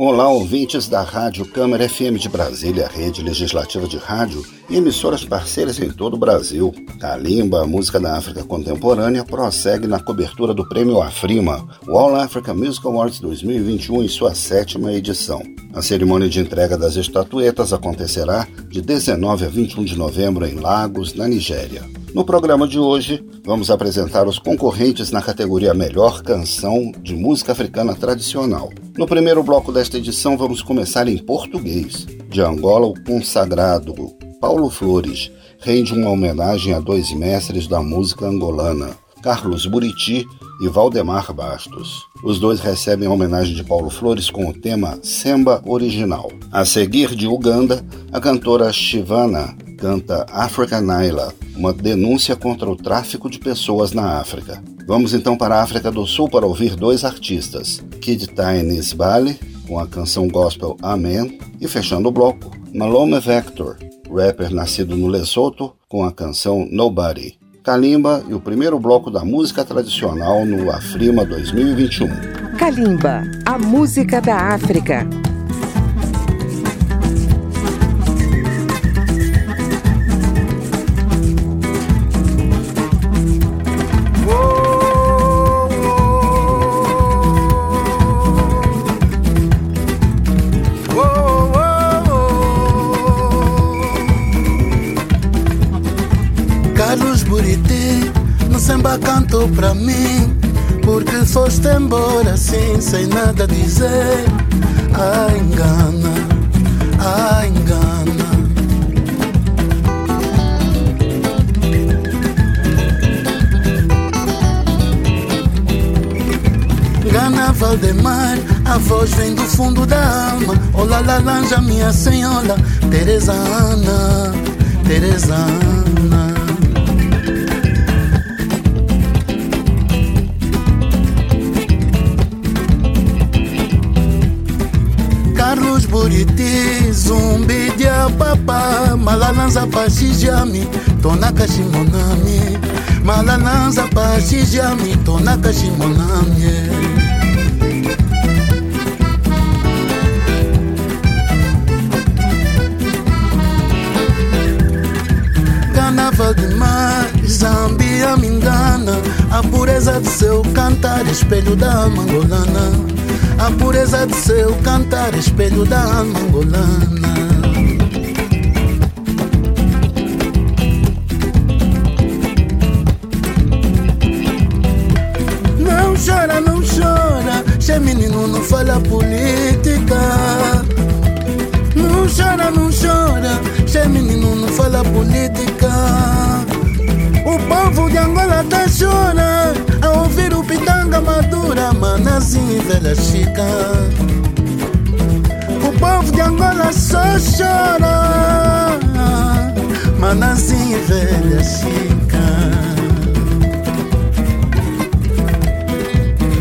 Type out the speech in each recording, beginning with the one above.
Olá, ouvintes da Rádio Câmara FM de Brasília, rede legislativa de rádio e emissoras parceiras em todo o Brasil. Kalimba, música da África contemporânea, prossegue na cobertura do Prêmio Afrima, o All Africa Music Awards 2021 em sua sétima edição. A cerimônia de entrega das estatuetas acontecerá de 19 a 21 de novembro em Lagos, na Nigéria. No programa de hoje, vamos apresentar os concorrentes na categoria Melhor Canção de Música Africana Tradicional. No primeiro bloco desta edição, vamos começar em português. De Angola, o consagrado Paulo Flores rende uma homenagem a dois mestres da música angolana, Carlos Buriti e Valdemar Bastos. Os dois recebem a homenagem de Paulo Flores com o tema Semba Original. A seguir, de Uganda, a cantora Shivana canta Africa Naila, uma denúncia contra o tráfico de pessoas na África. Vamos então para a África do Sul para ouvir dois artistas, Kid Tiny Sbali, com a canção gospel Amen, e fechando o bloco, Malome Vector, rapper nascido no Lesoto, com a canção Nobody. Kalimba e o primeiro bloco da música tradicional no Afrima 2021. Kalimba, a música da África. Pra mim Porque foste embora assim sem nada dizer. Ah, engana, ah, engana. Gana Valdemar, a voz vem do fundo da alma. Olá, laranja, minha senhora Teresa Ana, Teresa Ana Buriti, Zumbi de Apapa, Malalanza Pachijami, Tonaka Shimonami, Malalanza Pachijami, Tonaka Shimonami. Carnaval de mar, Zambia me engana, a pureza do seu cantar, espelho da mangolana. A pureza de seu cantar, espelho da alma angolana. O povo de Angola só chora, manazinho velha chica.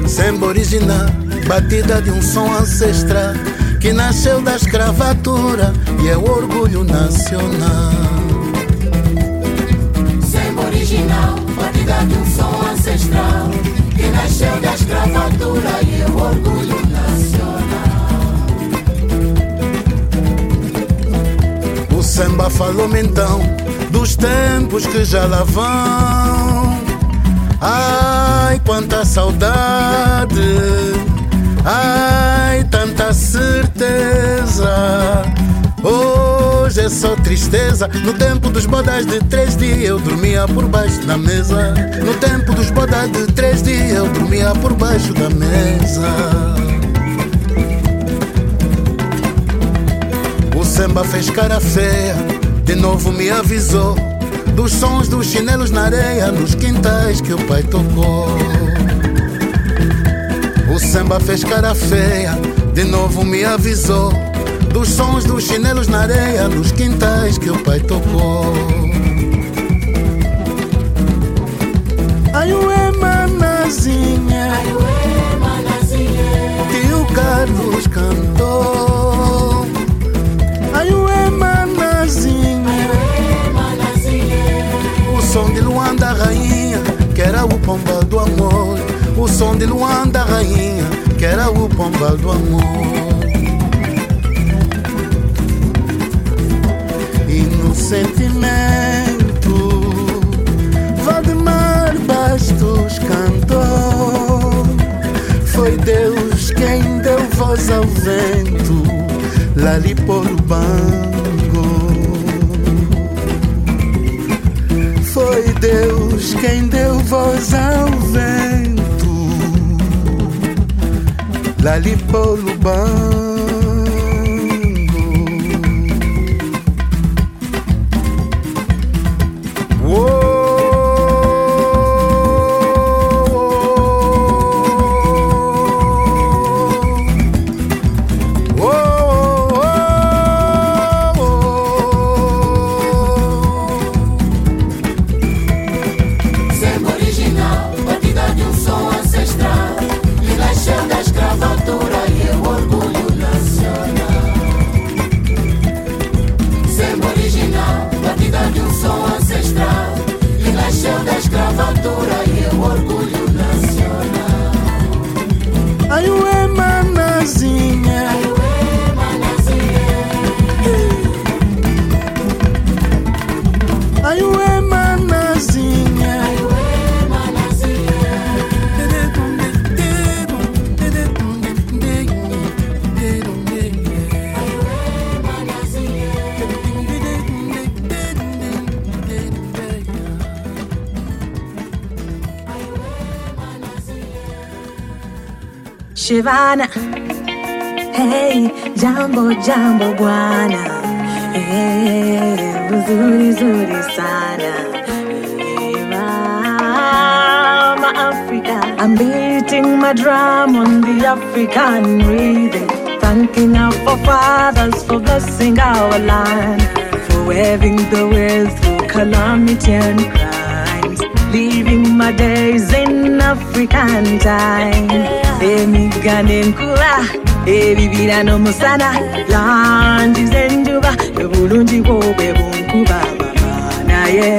Samba original, batida de um som ancestral que nasceu da escravatura e é o orgulho nacional. Samba original, batida de um som ancestral que nasceu da escravatura e o orgulho nacional. O samba falou-me então dos tempos que já lá vão. Ai, quanta saudade! Ai, tanta certeza! Hoje é só tristeza. No tempo dos bodas de três dias eu dormia por baixo da mesa. No tempo dos bodas de três dias eu dormia por baixo da mesa. O samba fez cara feia, de novo me avisou. Dos sons dos chinelos na areia, nos quintais que o pai tocou. O samba fez cara feia, de novo me avisou dos sons dos chinelos na areia, dos quintais que o pai tocou. Aiuê, manazinha. Aiuê, manazinha. o Carlos cantou. Aiuê, manazinha. Aiuê, manazinha. O som de Luanda, rainha, que era o pomba do amor. O som de Luanda, rainha, que era o pomba do amor. Sentimento, Valdemar Bastos cantou. Foi Deus quem deu voz ao vento, lá ali por bango. Foi Deus quem deu voz ao vento, lá ali por bango. Shivana. Hey, jambo jambo bwana. Hey, uzuri zuri sana. Hey, mama Africa. I'm beating my drum on the African rhythm. Thanking our forefathers for blessing our land. For waving the way through calamity and crimes. Living my days in African time. emigano enkula ebibira n'omusana langi z'enjuba ebulungi bwo bwe bunkuba mama naye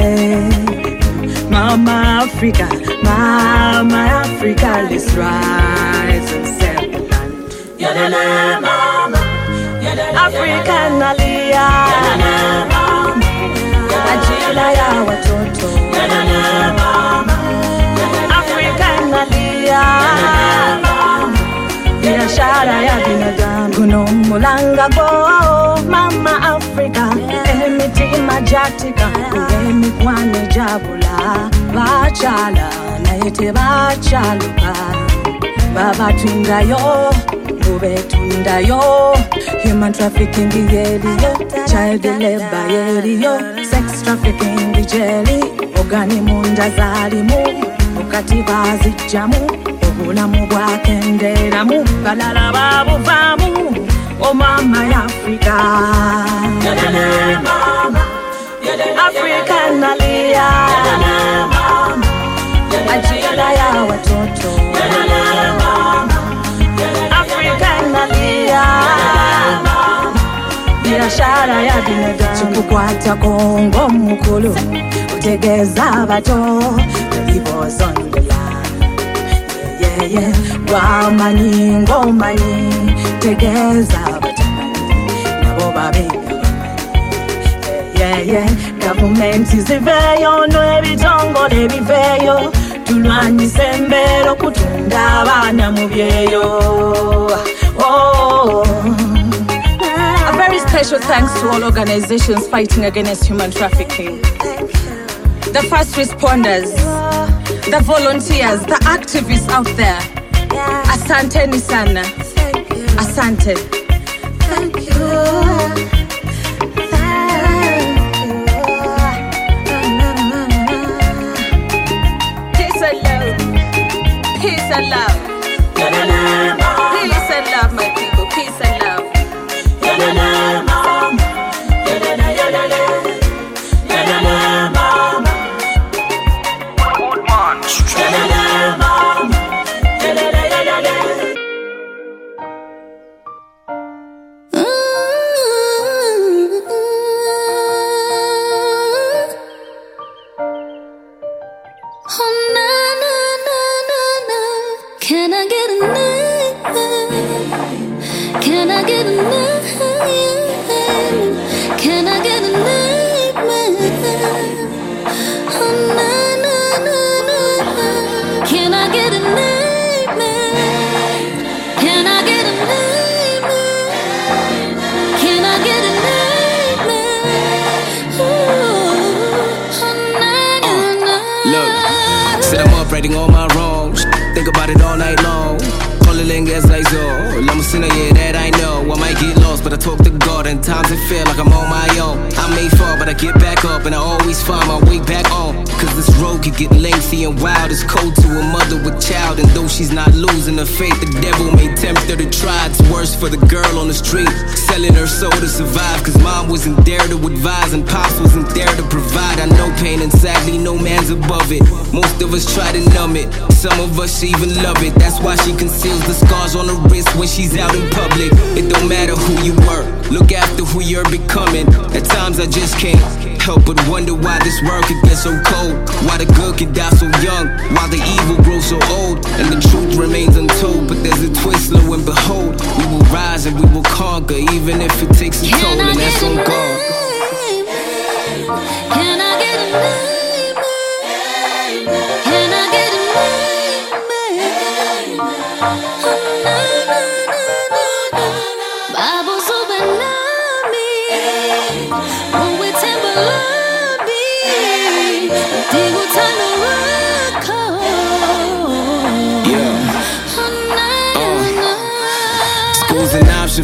mama africa mama africa let's rise and set the land yalele mama. Africa nalia dada ya watoto. Biashara ya binadamu. Kunomulanga kwao mama Afrika emitima jatika. Emikwane jabula. Bachala. Naite bachaluka. Babatundayo mubetundayo human trafficking yeriyo child labor yeriyo kafeke ngijeri ogani mu nja zaalimu bazijjamu obulamu bwakendeeramu balala babuvaamu omama ya. Afurika afrika nalia. Ajira ya watoto. Afrika nalia. biashara ya binadamu. Tukukwata kongo mukulu utegeza abato ibozongola yeyeye yeah, yeah, yeah. wamanyi ngomanyi tegeza abatamanyi nabo babengabamanye gavumenti ziveyo n'ebitongole biveyo tulwanyisa embeera okutunda abaana mu byeyo oh, oh, oh. Special thanks to all organizations fighting against human trafficking. The first responders, the volunteers, the activists out there. Asante sana. Asante. Thank you. Peace and love. Righting all my wrongs. Think about it all night long. Calling as I zo. Let me see, yeah, that I know. I might get lost, but I talk to God, and times it feel like I'm on my own. I may fall, but I get back up, and I always find my way back on. Cause this road could get lengthy and wild. It's cold to a mother with child, and though she's not losing her faith, the devil may tempt her to try. It's worse for the girl on the street, selling her soul to survive. Cause mom wasn't there to advise, and pops wasn't there to provide. I know pain, and sadly, no man's above it. Most of us try to numb it, some of us even love it. That's why she conceals the scars on her wrist when she's out in public. It don't matter who you were, look after who you're becoming. At times I just can't help but wonder why this world could get so cold. Why the good can die so young, why the evil grows so old. And the truth remains untold, but there's a twist, lo and behold. We will rise and we will conquer, even if it takes a toll, and that's on God. Can I get a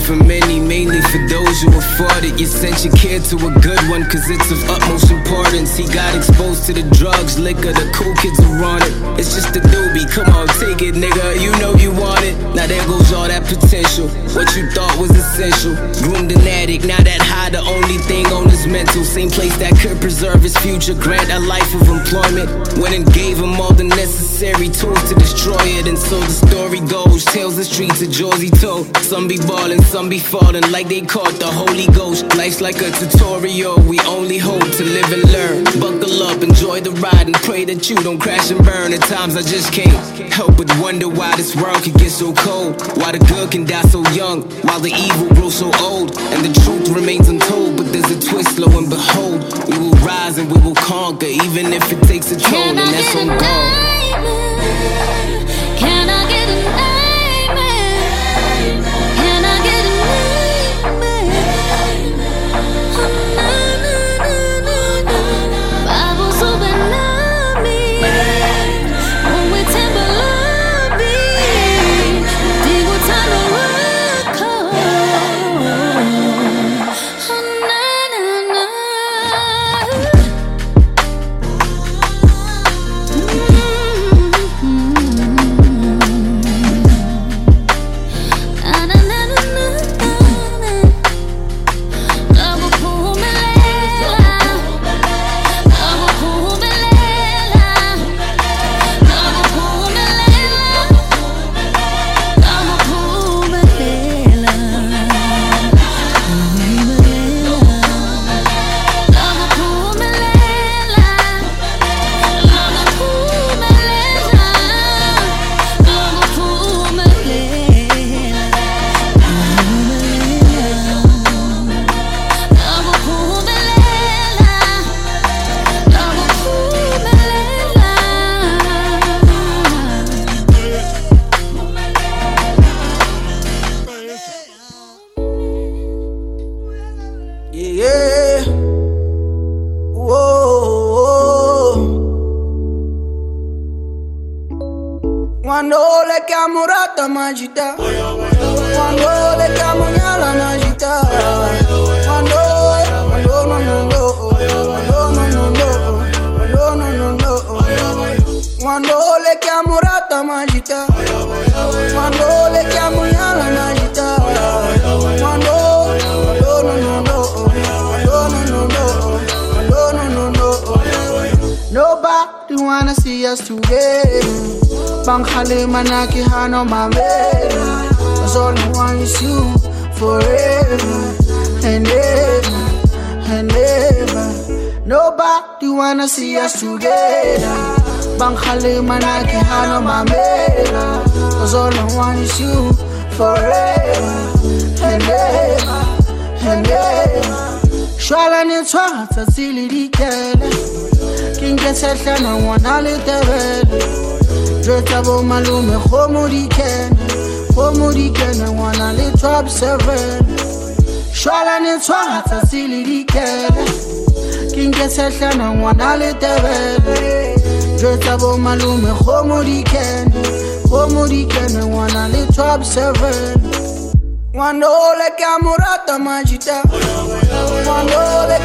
for many, mainly for those who afford it. You sent your kid to a good one, cause it's of utmost importance. He got exposed to the drugs, liquor, the cool kids are on it. It's just a doobie, come on, take it, nigga. You know you want it. Now there goes all that potential. What you thought was essential. Groomed an addict, now that high, the only thing on his mental. Same place that could preserve his future, grant a life of employment. Went and gave him all the necessary tools to destroy it. And so the story goes, tells the streets of Jersey told. Some be ballin', some be falling like they caught the Holy Ghost. Life's like a tutorial, we only hope to live and learn. Buckle up, enjoy the ride, and pray that you don't crash and burn. At times I just can't help but wonder why this world can get so cold. Why the good can die so young, while the evil grows so old. And the truth remains untold, but there's a twist, lo and behold. We will rise and we will conquer, even if it takes a toll, and that's on God. le no, no, no. No, no, no. No, no, no. No, no, no. Nobody wanna see us together. Panghalima na kihano mamera Cause all I want is you forever and ever and ever. Nobody wanna see us together. Panghalima na kihano mamera Cause all I want is you forever and ever and ever. Shwala ni tswatsa tsili dikele King ke sehla na ngwana le Dreta bo malume go modikene Go modikene ngwana le 127 Shwalane tshwara tsatsi le dikele Ke nke setlhana ngwana le tebele Dreta bo malume go modikene Go modikene ngwana le 127 Cuando le camo rata machita Cuando le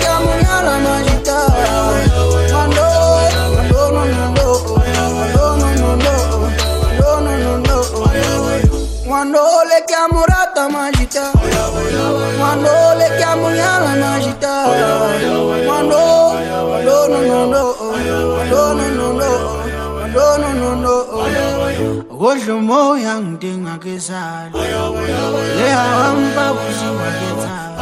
Quando le chiamo rata magita Quando le chiamo yala magita Quando No no no no No no no no No no no no Hoje o moia não tem a que sal Le a rampa buzi wa que sal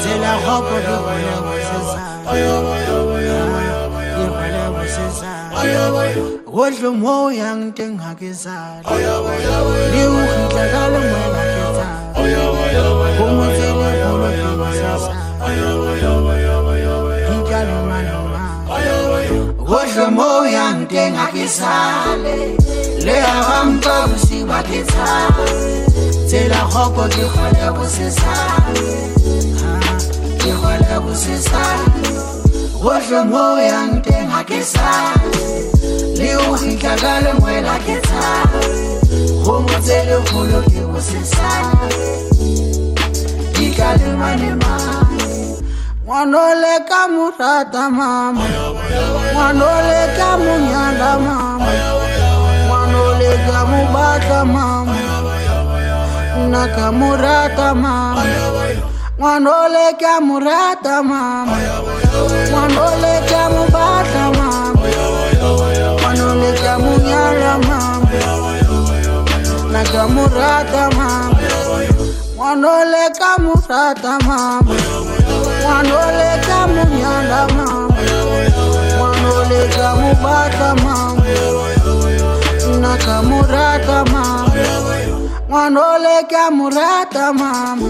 Se la ropa do wala wa se sal Yo wala wa se sal Godlo moya ngitenga kezalo Liwukhitla kalo ngoba kezalo Kumuzele kolo kibasasa Ngitalo manoma Godlo moya ngitenga kezale Le abamxa usiba kezalo Tsela khoko ke khwala bosesale Ke khwala bosesale Godlo moya ngitenga kezalo liutika ngale mwena kitsala umutele vulo kikusisana ikalemanema mwanoleka murata mama mwanoleka munyanda mama. Mwanoleka mubata mama. Naka murata mama. Mwanoleka murata mama. Mwanoleka mubata mama. wala mambo najua murata mambo mwanoleka murata mambo mwanoleka munyanda mambo mwanoleka mubata mambo naka murata mambo mwanoleka murata mambo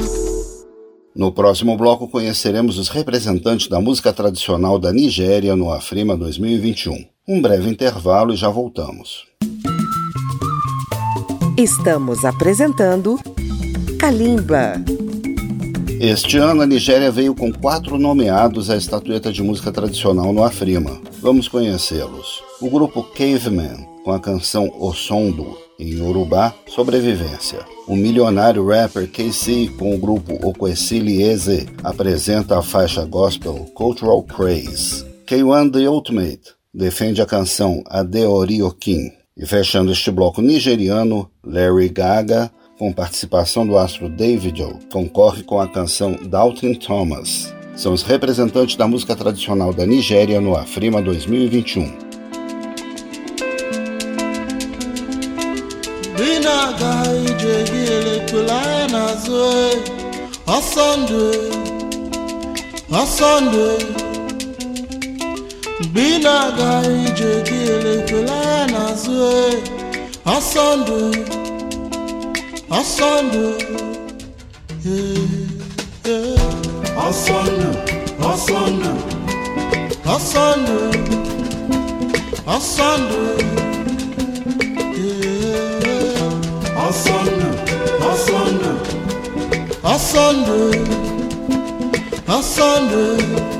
no próximo bloco conheceremos os representantes da música tradicional da Nigéria no Afrima 2021. Um breve intervalo e já voltamos. Estamos apresentando Kalimba. Este ano a Nigéria veio com quatro nomeados à estatueta de música tradicional no Afrima. Vamos conhecê-los. O grupo Caveman, com a canção Osondo, em Yorubá, Sobrevivência. O milionário rapper KC, com o grupo Okwesili Eze, apresenta a faixa gospel Cultural Craze. K1 The Ultimate defende a canção Adeori Okin. E fechando este bloco nigeriano, Larry Gaga, com participação do astro David O, concorre com a canção Dalton Thomas. São os representantes da música tradicional da Nigéria no Afrima 2021. binaga ije gị elekpela n'azụ ọsọ ndụ ọsọ ndụ Binaga ijekile kulana zwe. Asandu Asandu. Yeah, yeah. Asandu Asandu. Asandu Asandu. Asandu Asandu. Asandu Asandu.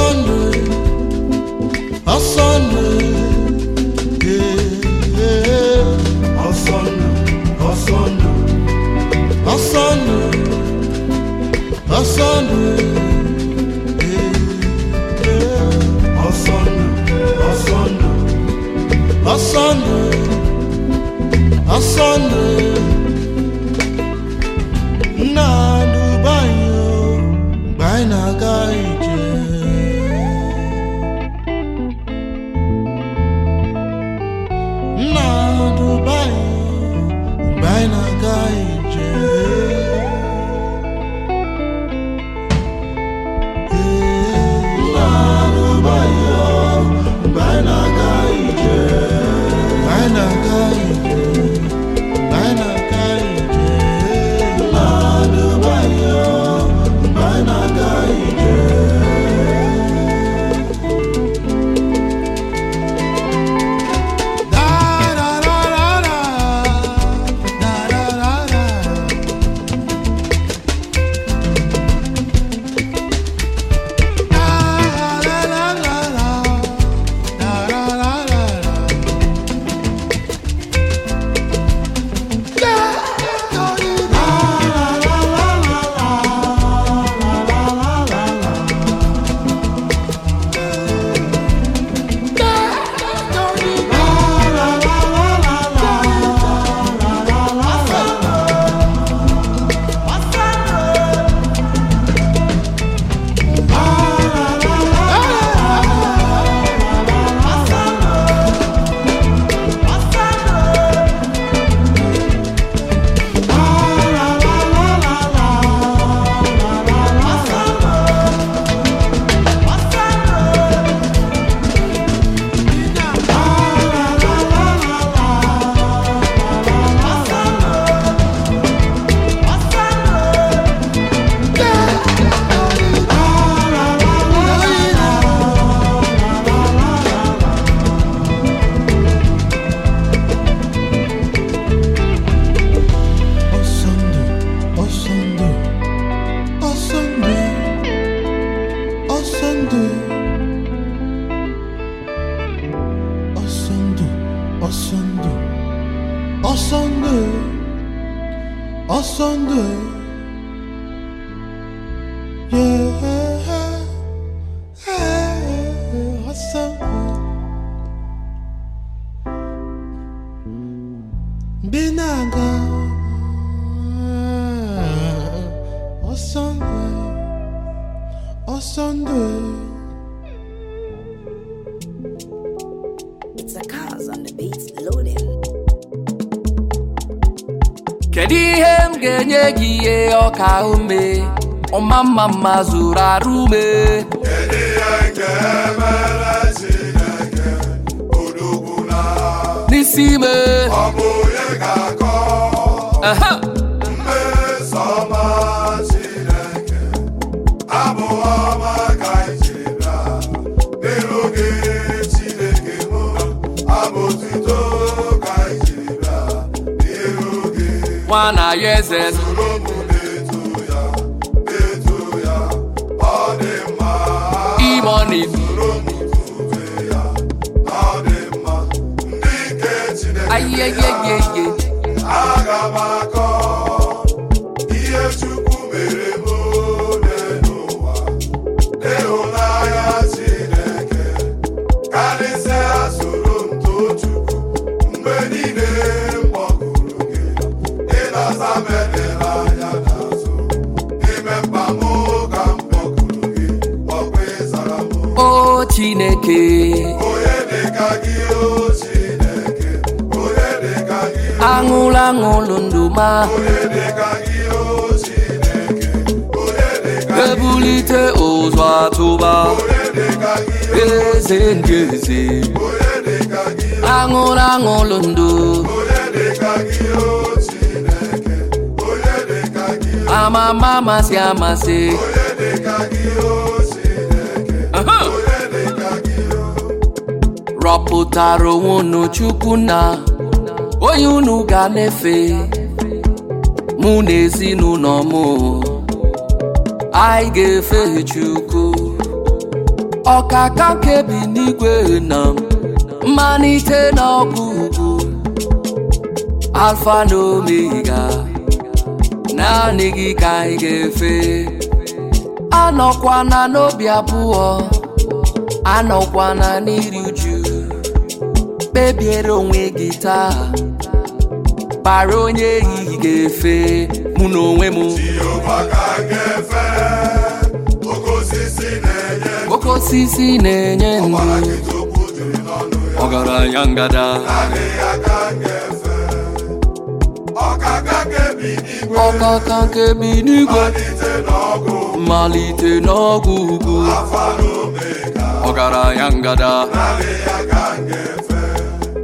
thunder ka ume Oma mama zura rume Eni eke mele Chineke Odogwuna N'isime Ọ bụ onye ga-akọ Mmeso ọma Chineke Abụ ọma early morning. Ayeyeyeye. Agaba. n'ụlọ nduma ebulite ụzọ atụba eze ndị eze aṅụrụ aṅụlụ ndụ amama amasị amasị rọpụtara onwe unu chukwu na onye unu ga na-efe mụ na ezinụlọ m. Anyị ga-efe chukwu. Ọkaka kebi n'igwe na mmalite na ọgwụgwụ alfa na omega naanị gị ka anyị ga-efe. Anọkwana n'obi abụọ anọkwana n'iri uju. bebiere onwe gị taa kpara onye ehighị ga-efe mụ na onwe m oke osisi na-enye ndụ ọgaranya ngada ọkaka nke bi n'igwe malite n'ọgwụ ugwu ọgaranya ngada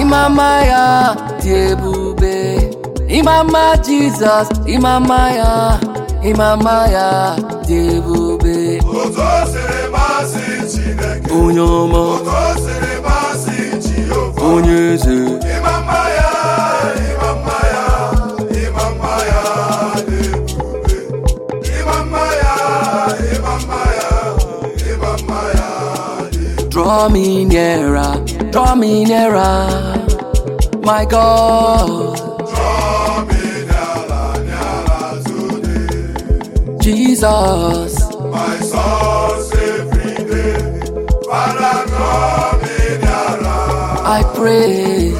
Imamaya, ya Diebube Imama Jesus. Imamaya, Imamaya, Imama ya Diebube Onye ọma Onye eze Imama ya Imama ya Imama ya Diebube Imama ya Imama ya Imama ya Draw me nearer. Draw me nearer my God. Jesus. My soul's every day. I pray.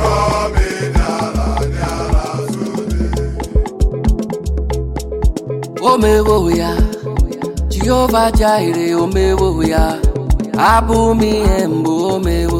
Come in Omewo ya, Jehovah Jireh, Omewo ya, Abu mi embo Omewo.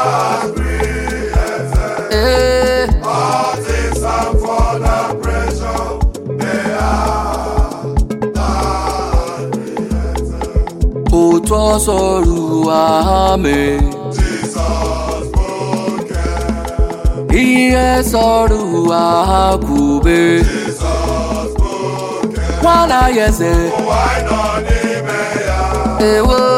Oruwame. Jesus spoke. Iye soruwa kube. Jesus spoke. Wana yese. Why not ime ya? Ewo.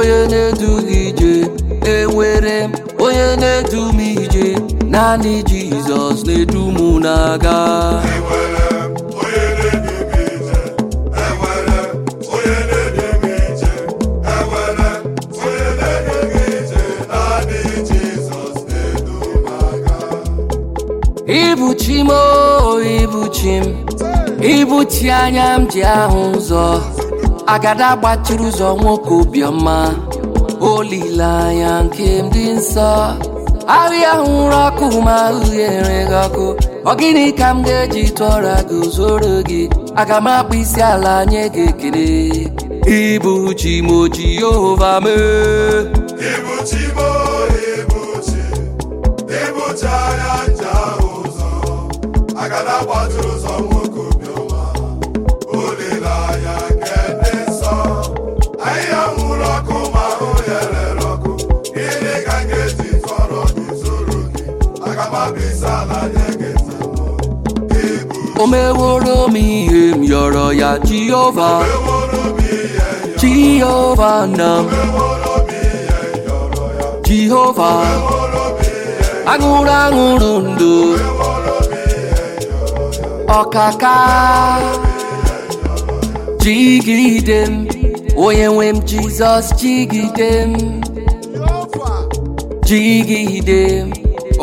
onye na-edu gị ije enwere m onye na-edu m ije. Naanị Jizọs na-edu m na-aga. Ibuchi m oh, ibuchi m. Ibuchi anya m ji ahụ ụzọ agada gbachiri ụzọ nwoke obiọma olileanya nke m dị nsọ. Ahịa hụrụ ọkụ ma ahụ enweghị ọkụ. Ọ gịnị ka m ga-eji tụọra gị zoro gị? Aga m akpụ isi ala nye gị ekele. Ibu chi m o jehova mee omeworo mi em yọrọ ya jehova. Jehova nam. Jehova. Aṅụrụ aṅụrụ ndụ ọkaka. Jigide m onye nwe m jizọs jigide m jigide m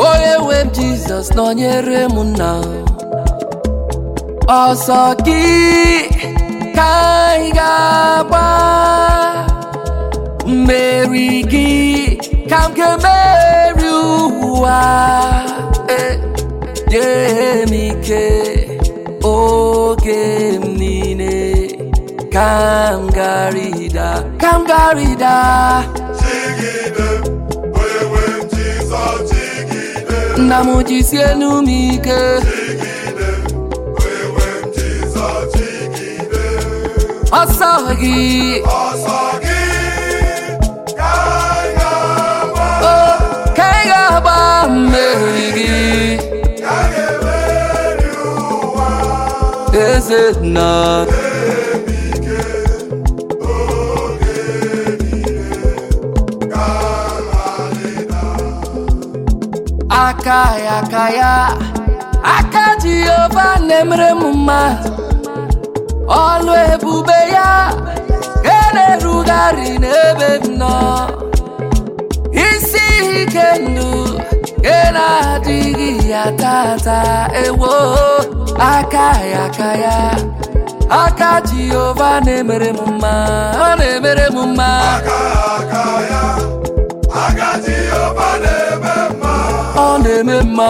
onye nwe m jizọs nọnyere m nna m ọsọ gị ka anyị ga-agba mmeri gị ka m ga-emeri ụwa Eh, nye m ike oge m niile ka m garida ka m garida m, nna m jisienu m ike ọ̀sọ̀gì. ọ̀sọ̀gì oh, kẹ́gàbà. ó kẹ́gàbà mèrìgì. kẹ́gàbà ìlúwa. eze na. ebike oge niile kalalịla. aka ya aka ya Akaya, akaya, na-emere m mma. Ọlụ ebube ya ga na-erugharị n'ebe m nọ. Isi ike ndụ ga na-adịghị ya tata ewo aka ya aka ya. Aka jehova na-emere m mma ọ na-emere m mma. Aka aka ya, aka Jehova na-eme mma. ọ na-eme mma.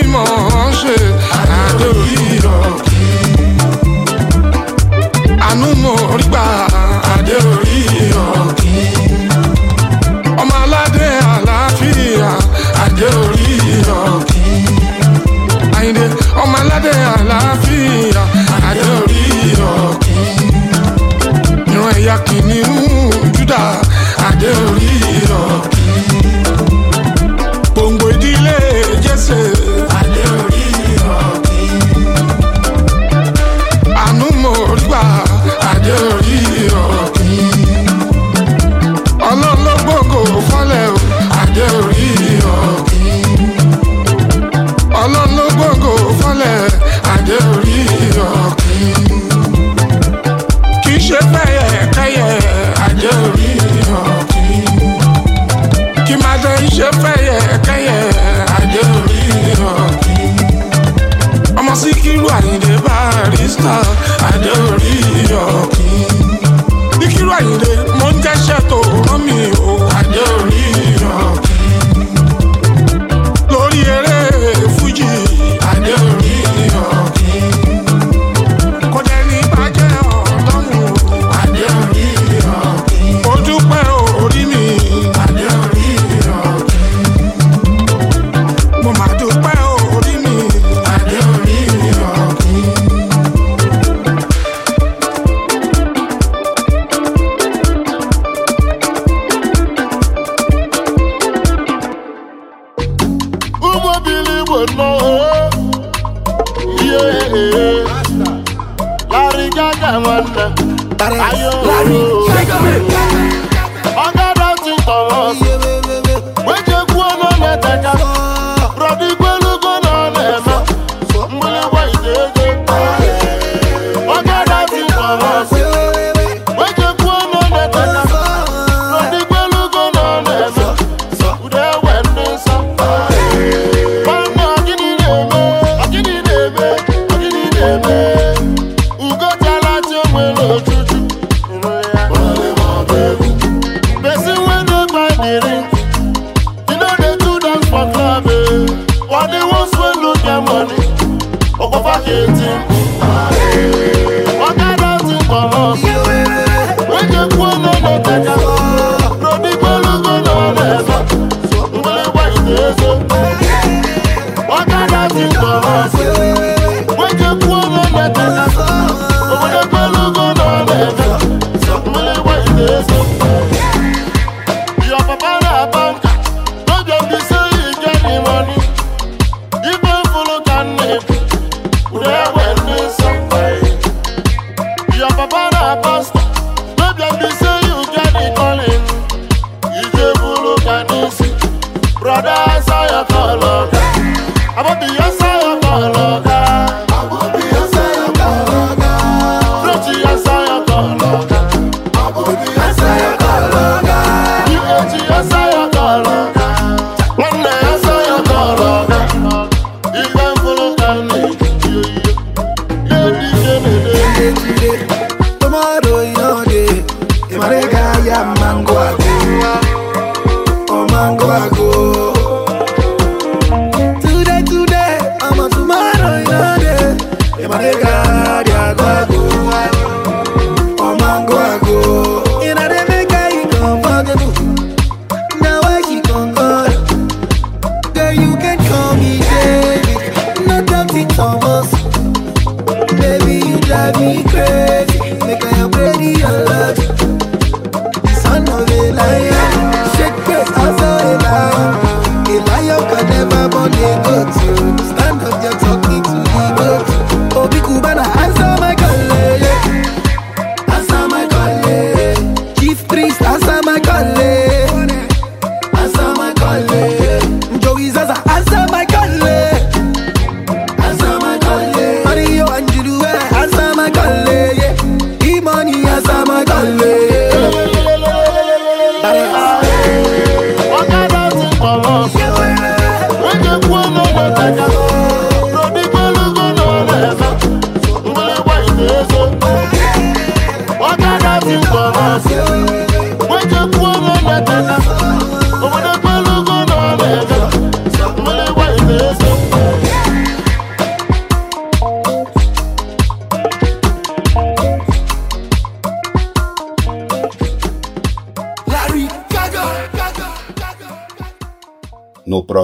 dimanche adéoyè ọ̀kì àánú mo rí gbà adéoyè ọ̀kì ọmọ aládé àlàáfíà adéoyè ọ̀kì àyìndé ọmọ aládé àlàáfíà adéoyè ọ̀kì yakini ẹ̀yà kìíní ń júdà adéoyè. star adé orí ọ̀kìn. ní kíró àyìnlé mo ń jẹ́ṣẹ́ tó rán mi o. wọn tán. ayọ̀ ọ̀gá dọ̀tí tọ̀ wọ́n sí.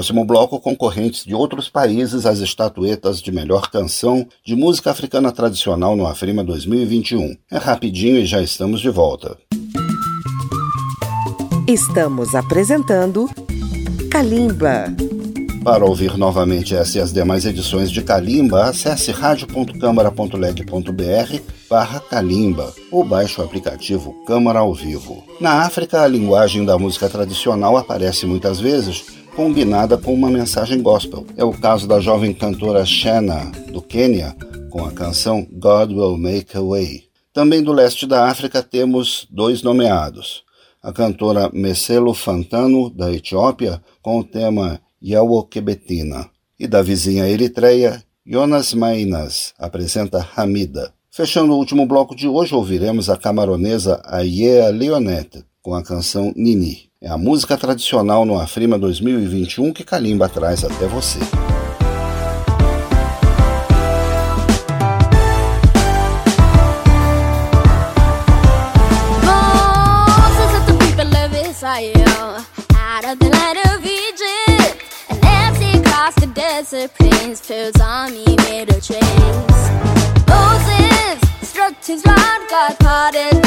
Próximo bloco, concorrentes de outros países às estatuetas de melhor canção de música africana tradicional no Afrima 2021. É rapidinho e já estamos de volta. Estamos apresentando Kalimba. Para ouvir novamente essa e as demais edições de Kalimba, acesse radio.câmara.leg.br barra Kalimba ou baixe o aplicativo Câmara ao Vivo. Na África, a linguagem da música tradicional aparece muitas vezes combinada com uma mensagem gospel. É o caso da jovem cantora Shanna, do Quênia, com a canção God Will Make a Way. Também do leste da África temos dois nomeados. A cantora Meselo Fantano, da Etiópia, com o tema Yawo Kebetina. E da vizinha Eritreia, Jonas Mainas apresenta Hamida. Fechando o último bloco de hoje, ouviremos a camaronesa Ayea Leonette com a canção Nini. É a música tradicional no Afrima 2021 que Kalimba traz até você. Desert plains, Pharaoh's army made. Moses struck his rod, parted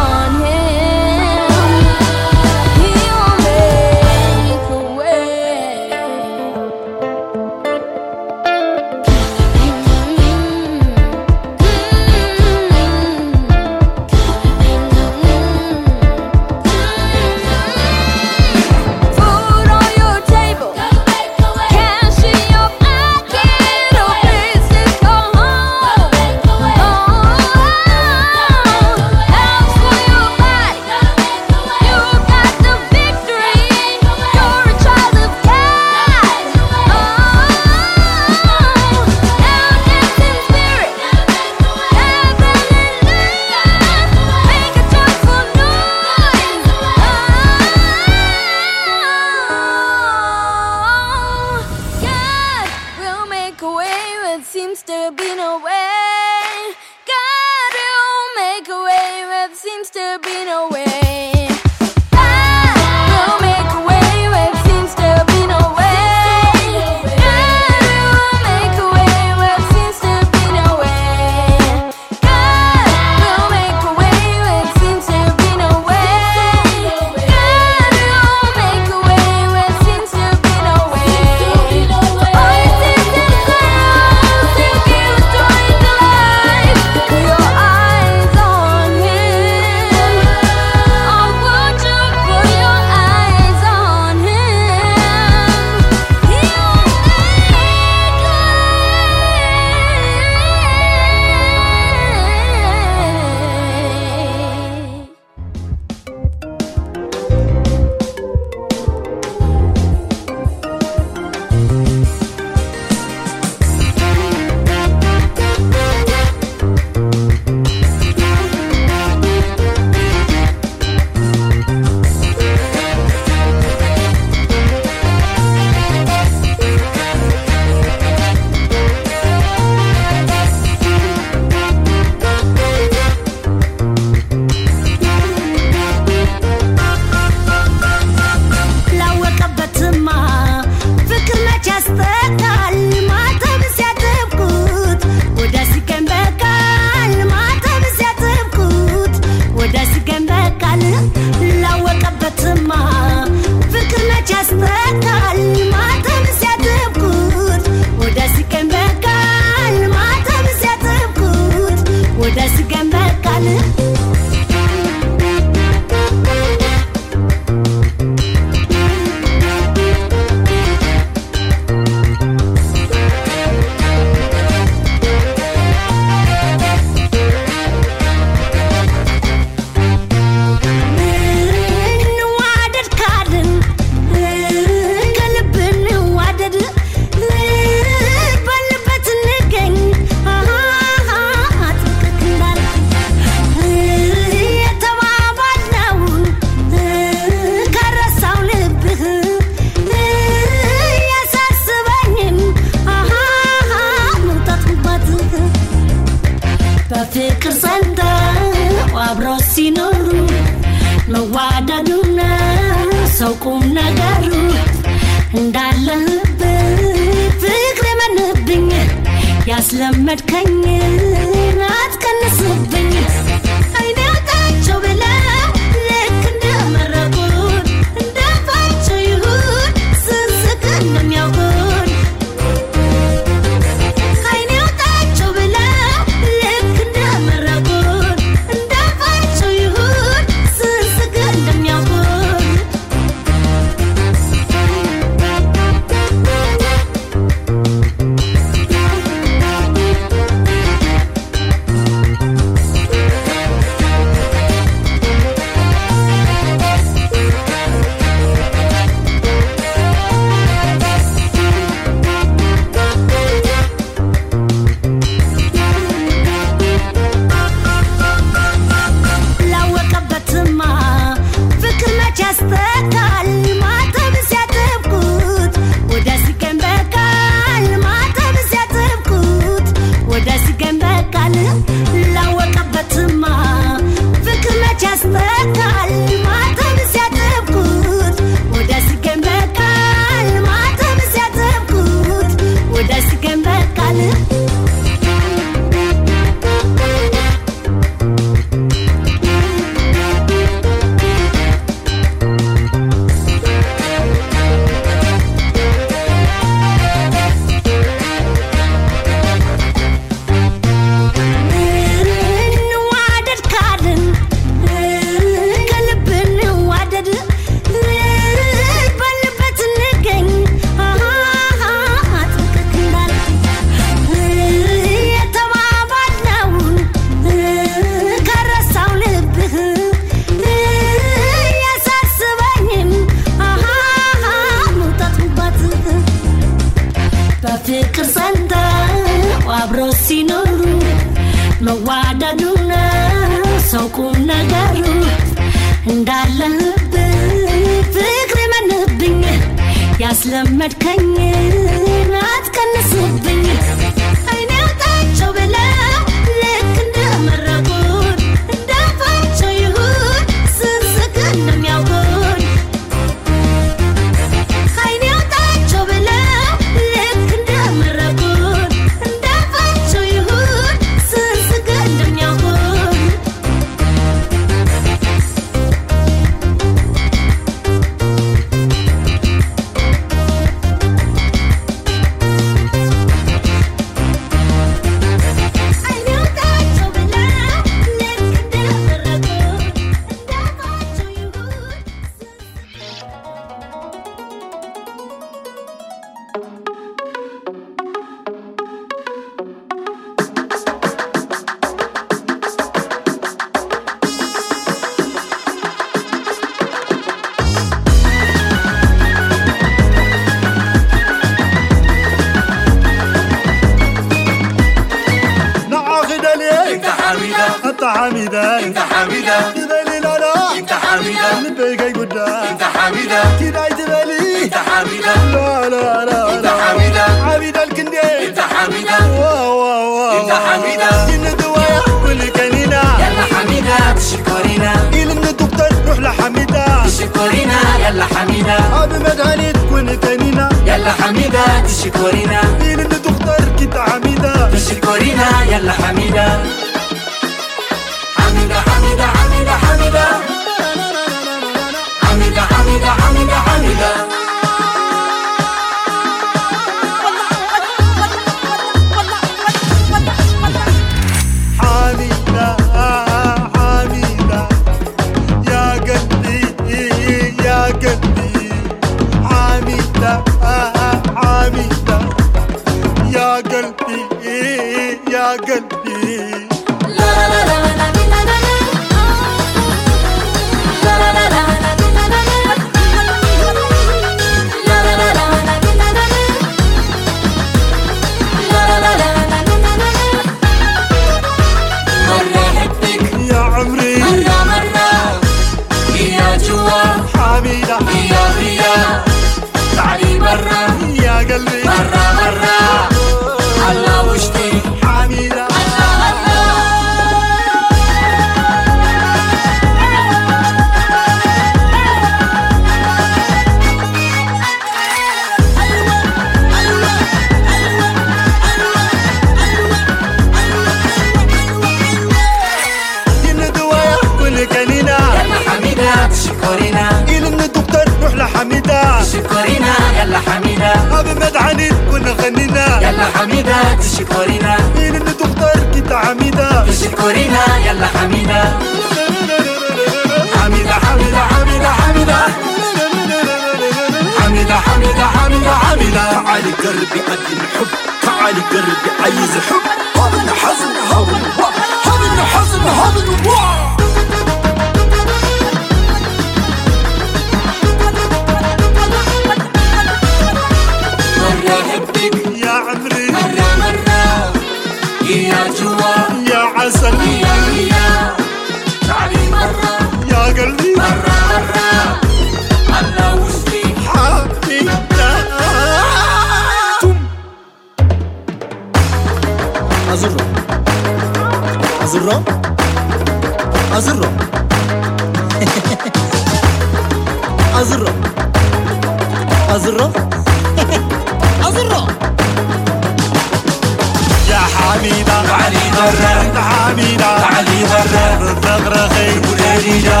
غرق عمينا علي غرق تغرقي وليلينا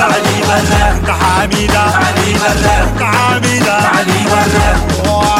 علي غرق حمينا علي غرق عمينا علي غرق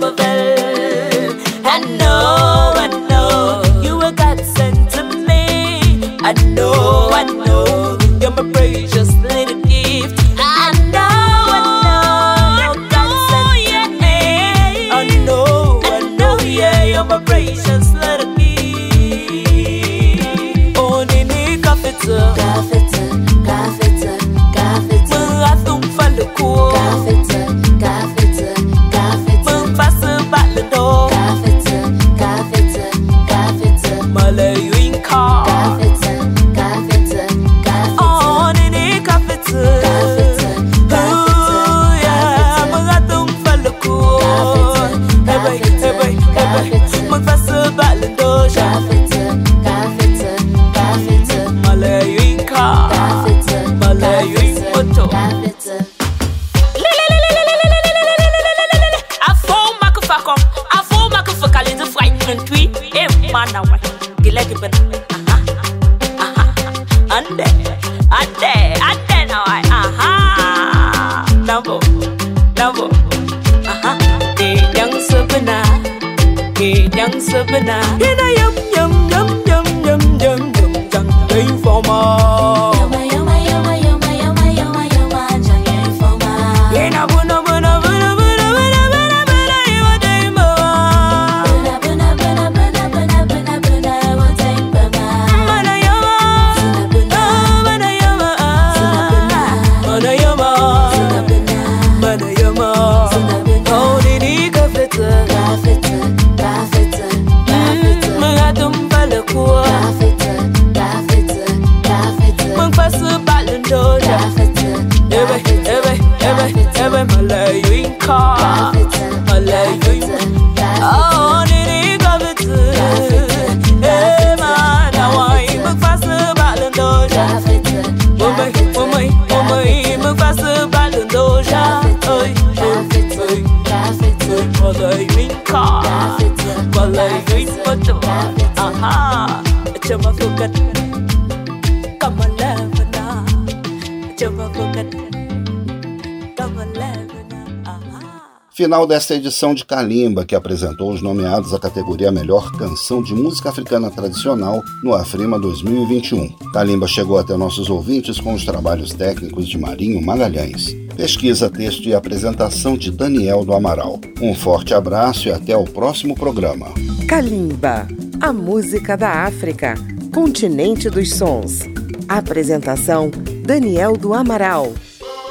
Final desta edição de Kalimba, que apresentou os nomeados à categoria Melhor Canção de Música Africana Tradicional no Afrima 2021. Kalimba chegou até nossos ouvintes com os trabalhos técnicos de Marinho Magalhães. Pesquisa, texto e apresentação de Daniel do Amaral. Um forte abraço e até o próximo programa. Kalimba, a música da África, continente dos sons. Apresentação: Daniel do Amaral.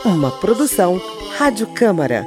Uma produção Rádio Câmara,